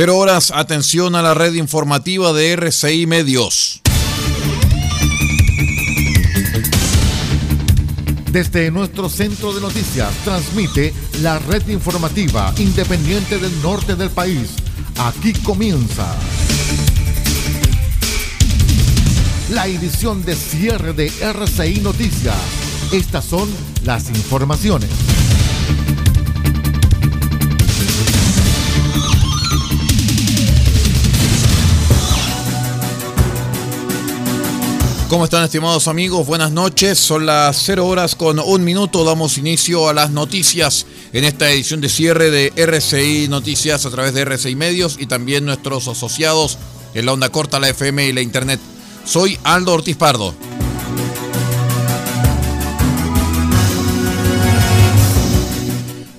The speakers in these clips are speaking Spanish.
Cero horas, atención a la red informativa de RCI Medios. Desde nuestro centro de noticias transmite la red informativa independiente del norte del país. Aquí comienza la edición de cierre de RCI Noticias. Estas son las informaciones. ¿Cómo están estimados amigos? Buenas noches. Son las 0 horas con un minuto. Damos inicio a las noticias en esta edición de cierre de RCI Noticias a través de RCI Medios y también nuestros asociados en la onda corta, la FM y la Internet. Soy Aldo Ortiz Pardo.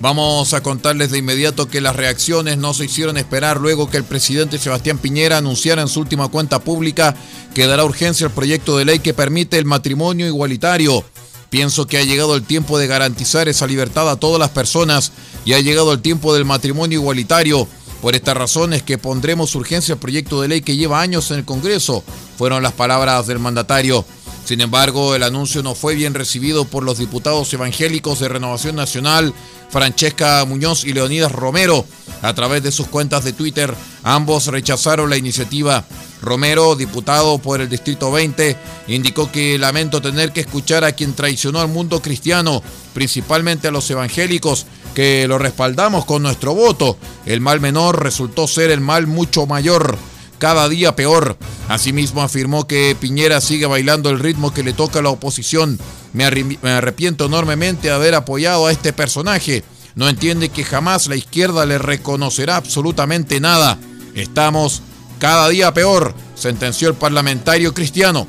Vamos a contarles de inmediato que las reacciones no se hicieron esperar luego que el presidente Sebastián Piñera anunciara en su última cuenta pública que dará urgencia al proyecto de ley que permite el matrimonio igualitario. Pienso que ha llegado el tiempo de garantizar esa libertad a todas las personas y ha llegado el tiempo del matrimonio igualitario. Por esta razón es que pondremos urgencia al proyecto de ley que lleva años en el Congreso, fueron las palabras del mandatario. Sin embargo, el anuncio no fue bien recibido por los diputados evangélicos de Renovación Nacional, Francesca Muñoz y Leonidas Romero. A través de sus cuentas de Twitter, ambos rechazaron la iniciativa. Romero, diputado por el Distrito 20, indicó que lamento tener que escuchar a quien traicionó al mundo cristiano, principalmente a los evangélicos, que lo respaldamos con nuestro voto. El mal menor resultó ser el mal mucho mayor cada día peor. Asimismo afirmó que Piñera sigue bailando el ritmo que le toca a la oposición. Me, arrepiento enormemente de haber apoyado a este personaje. No entiende que jamás la izquierda le reconocerá absolutamente nada. Estamos cada día peor, sentenció el parlamentario cristiano.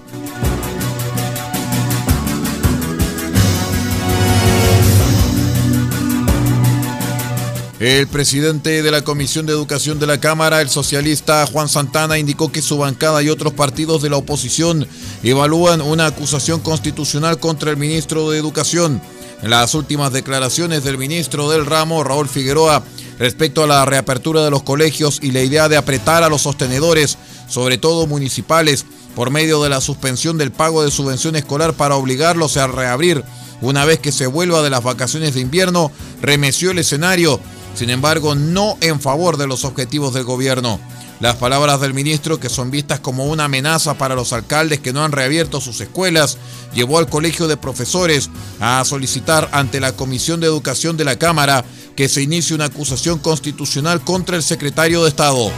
El presidente de la Comisión de Educación de la Cámara, el socialista Juan Santana, indicó que su bancada y otros partidos de la oposición evalúan una acusación constitucional contra el ministro de Educación. Las últimas declaraciones del ministro del ramo, Raúl Figueroa, respecto a la reapertura de los colegios y la idea de apretar a los sostenedores, sobre todo municipales, por medio de la suspensión del pago de subvención escolar para obligarlos a reabrir una vez que se vuelva de las vacaciones de invierno, remeció el escenario sin embargo, no en favor de los objetivos del gobierno. Las palabras del ministro, que son vistas como una amenaza para los alcaldes que no han reabierto sus escuelas, llevó al Colegio de Profesores a solicitar ante la Comisión de Educación de la Cámara que se inicie una acusación constitucional contra el secretario de Estado.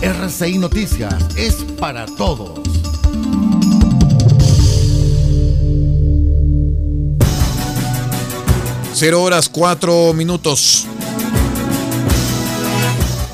RCI Noticias es para todos. Cero horas cuatro minutos.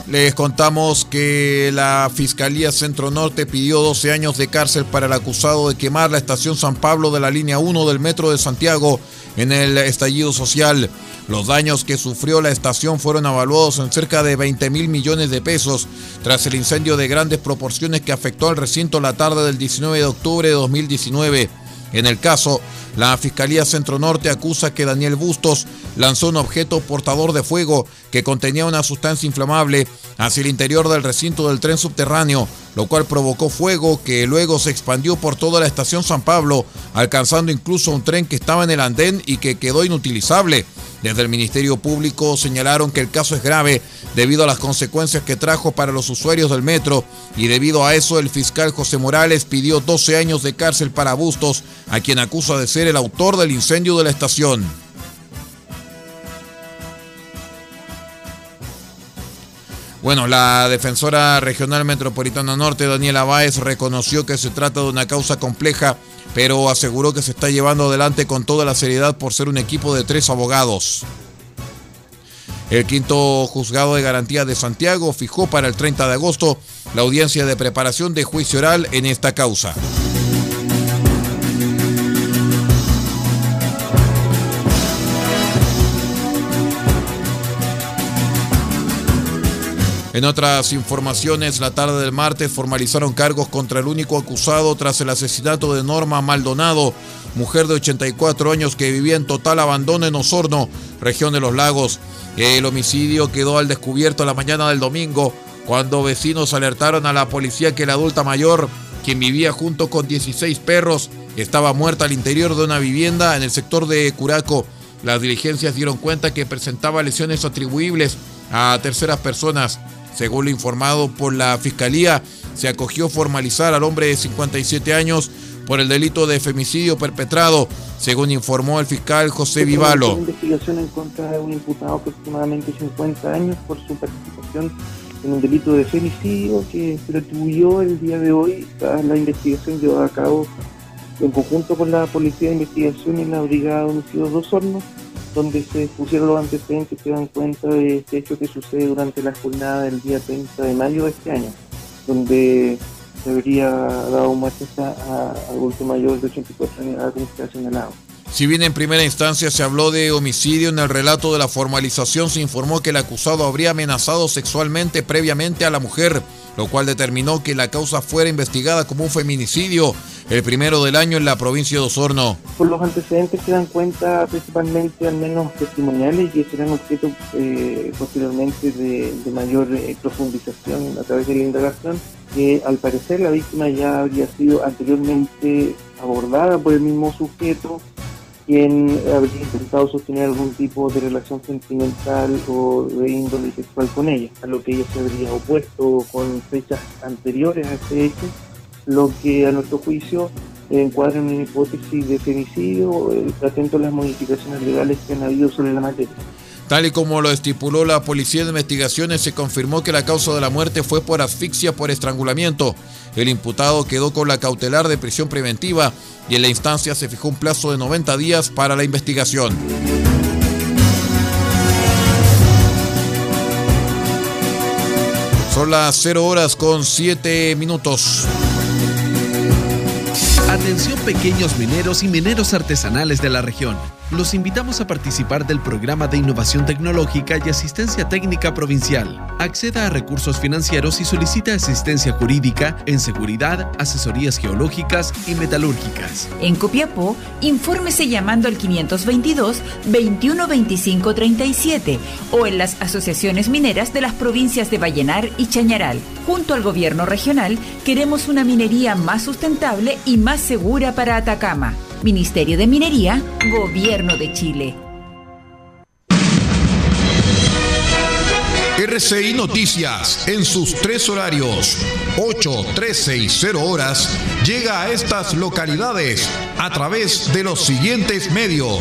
Les contamos que la Fiscalía Centro Norte pidió 12 años de cárcel para el acusado de quemar la estación San Pablo de la línea 1 del Metro de Santiago en el estallido social. Los daños que sufrió la estación fueron evaluados en cerca de 20 mil millones de pesos tras el incendio de grandes proporciones que afectó al recinto la tarde del 19 de octubre de 2019. En el caso, la Fiscalía Centro Norte acusa que Daniel Bustos lanzó un objeto portador de fuego que contenía una sustancia inflamable hacia el interior del recinto del tren subterráneo, lo cual provocó fuego que luego se expandió por toda la estación San Pablo, alcanzando incluso un tren que estaba en el andén y que quedó inutilizable. Desde el Ministerio Público señalaron que el caso es grave debido a las consecuencias que trajo para los usuarios del metro y debido a eso el fiscal José Morales pidió 12 años de cárcel para Bustos, a quien acusa de ser el autor del incendio de la estación. Bueno, la defensora regional metropolitana norte, Daniela Báez, reconoció que se trata de una causa compleja, pero aseguró que se está llevando adelante con toda la seriedad por ser un equipo de tres abogados. El quinto juzgado de garantía de Santiago fijó para el 30 de agosto la audiencia de preparación de juicio oral en esta causa. En otras informaciones, la tarde del martes formalizaron cargos contra el único acusado tras el asesinato de Norma Maldonado, mujer de 84 años que vivía en total abandono en Osorno, región de los lagos. El homicidio quedó al descubierto la mañana del domingo, cuando vecinos alertaron a la policía que la adulta mayor, quien vivía junto con 16 perros, estaba muerta al interior de una vivienda en el sector de Curaco. Las diligencias dieron cuenta que presentaba lesiones atribuibles a terceras personas. Según lo informado por la Fiscalía, se acogió formalizar al hombre de 57 años por el delito de femicidio perpetrado, según informó el fiscal José Vivalo. investigación en contra de un imputado aproximadamente 50 años por su participación en un delito de femicidio que se atribuyó el día de hoy a la investigación llevada a cabo en conjunto con la Policía de Investigación y la Brigada de Homicidios Dos Hornos donde se pusieron los antecedentes que dan cuenta de este hecho que sucede durante la jornada del día 30 de mayo de este año, donde se habría dado muerte a adulto mayor de 84 años administración del agua. Si bien en primera instancia se habló de homicidio, en el relato de la formalización se informó que el acusado habría amenazado sexualmente previamente a la mujer, lo cual determinó que la causa fuera investigada como un feminicidio el primero del año en la provincia de Osorno. Por los antecedentes se dan cuenta principalmente al menos testimoniales y que serán objeto eh, posteriormente de, mayor eh, profundización a través de la indagación, que al parecer la víctima ya habría sido anteriormente abordada por el mismo sujeto quien habría intentado sostener algún tipo de relación sentimental o de índole sexual con ella, a lo que ella se habría opuesto con fechas anteriores a este hecho lo que a nuestro juicio encuadra en una hipótesis de femicidio, eh, atento a las modificaciones legales que han habido sobre la materia. Tal y como lo estipuló la Policía de Investigaciones, se confirmó que la causa de la muerte fue por asfixia por estrangulamiento. El imputado quedó con la cautelar de prisión preventiva y en la instancia se fijó un plazo de 90 días para la investigación. Son las 0 horas con 7 minutos. Atención pequeños mineros y mineros artesanales de la región. Los invitamos a participar del programa de innovación tecnológica y asistencia técnica provincial. Acceda a recursos financieros y solicita asistencia jurídica en seguridad, asesorías geológicas y metalúrgicas. En Copiapó, infórmese llamando al 522 2125 37 o en las asociaciones mineras de las provincias de Vallenar y Chañaral. Junto al gobierno regional, queremos una minería más sustentable y más segura para Atacama. Ministerio de Minería, Gobierno de Chile. RCI Noticias, en sus tres horarios, 8, 13 y 0 horas, llega a estas localidades a través de los siguientes medios.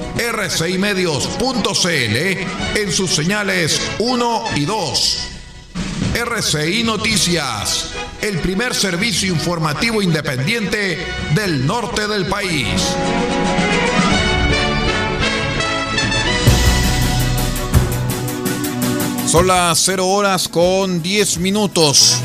rcimedios.cl en sus señales 1 y 2. RCI Noticias, el primer servicio informativo independiente del norte del país. Son las 0 horas con 10 minutos.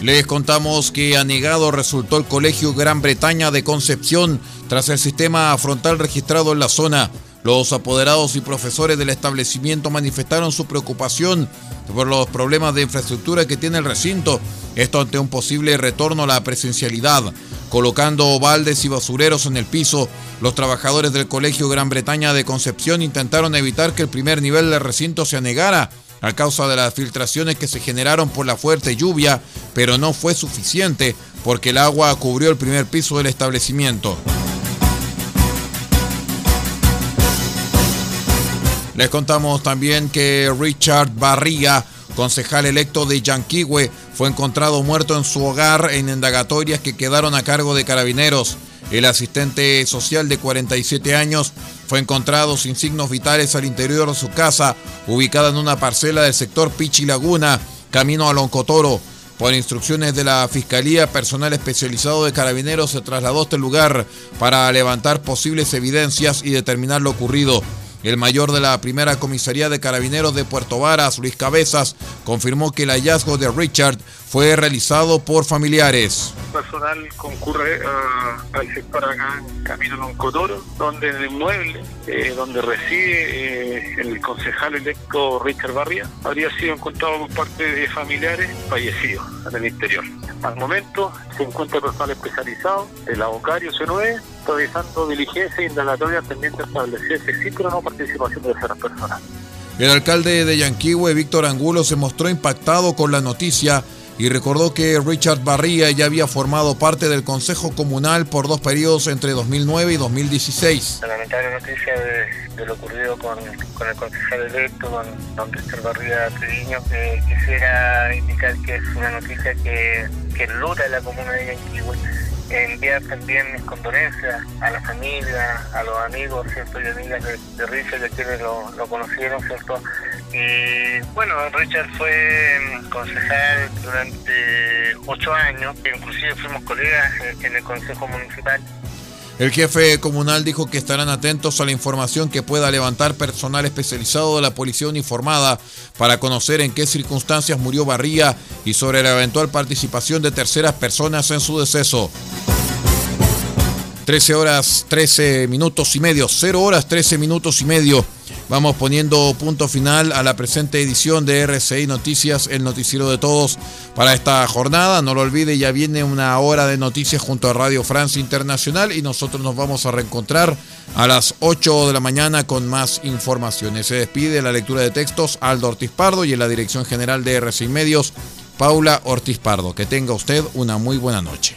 Les contamos que anegado resultó el Colegio Gran Bretaña de Concepción tras el sistema frontal registrado en la zona. Los apoderados y profesores del establecimiento manifestaron su preocupación por los problemas de infraestructura que tiene el recinto, esto ante un posible retorno a la presencialidad. Colocando baldes y basureros en el piso, los trabajadores del Colegio Gran Bretaña de Concepción intentaron evitar que el primer nivel del recinto se anegara a causa de las filtraciones que se generaron por la fuerte lluvia, pero no fue suficiente porque el agua cubrió el primer piso del establecimiento. Les contamos también que Richard Barriga, concejal electo de Yanquihue, fue encontrado muerto en su hogar en indagatorias que quedaron a cargo de carabineros. El asistente social de 47 años fue encontrado sin signos vitales al interior de su casa, ubicada en una parcela del sector Pichi Laguna, camino a Loncotoro. Por instrucciones de la Fiscalía, personal especializado de carabineros se trasladó a este lugar para levantar posibles evidencias y determinar lo ocurrido. El mayor de la primera comisaría de carabineros de Puerto Varas, Luis Cabezas, confirmó que el hallazgo de Richard fue realizado por familiares. El personal concurre al sector acá en Camino Loncotoro, donde en el inmueble eh, donde reside eh, el concejal electo Richard Barria habría sido encontrado por parte de familiares fallecidos en el interior. Al momento se encuentra personal especializado, el abocario C9, realizando diligencia e indagatoria pendiente de establecerse sí, pero no participación de terceras personas. El alcalde de Yanquihue, Víctor Angulo, se mostró impactado con la noticia y recordó que Richard Barría ya había formado parte del Consejo Comunal por dos periodos entre 2009 y 2016. La lamentable noticia de, lo ocurrido con, el concejal electo, con don Richard Barría Treviño, quisiera indicar que es una noticia que, que luta la comuna de Yanquihue enviar también mis condolencias a la familia, a los amigos, ¿cierto? Y amigas de, Richard, de quienes lo, lo, conocieron, ¿cierto? Y bueno, Richard fue mm, concejal durante ocho años, inclusive fuimos colegas en el Consejo Municipal. El jefe comunal dijo que estarán atentos a la información que pueda levantar personal especializado de la policía uniformada para conocer en qué circunstancias murió Barría y sobre la eventual participación de terceras personas en su deceso. 13 horas 13 minutos y medio, 0 horas 13 minutos y medio. Vamos poniendo punto final a la presente edición de RCI Noticias, el noticiero de todos para esta jornada. No lo olvide, ya viene una hora de noticias junto a Radio Francia Internacional y nosotros nos vamos a reencontrar a las 8 de la mañana con más informaciones. Se despide la lectura de textos Aldo Ortiz Pardo y en la dirección general de RCI Medios, Paula Ortiz Pardo. Que tenga usted una muy buena noche.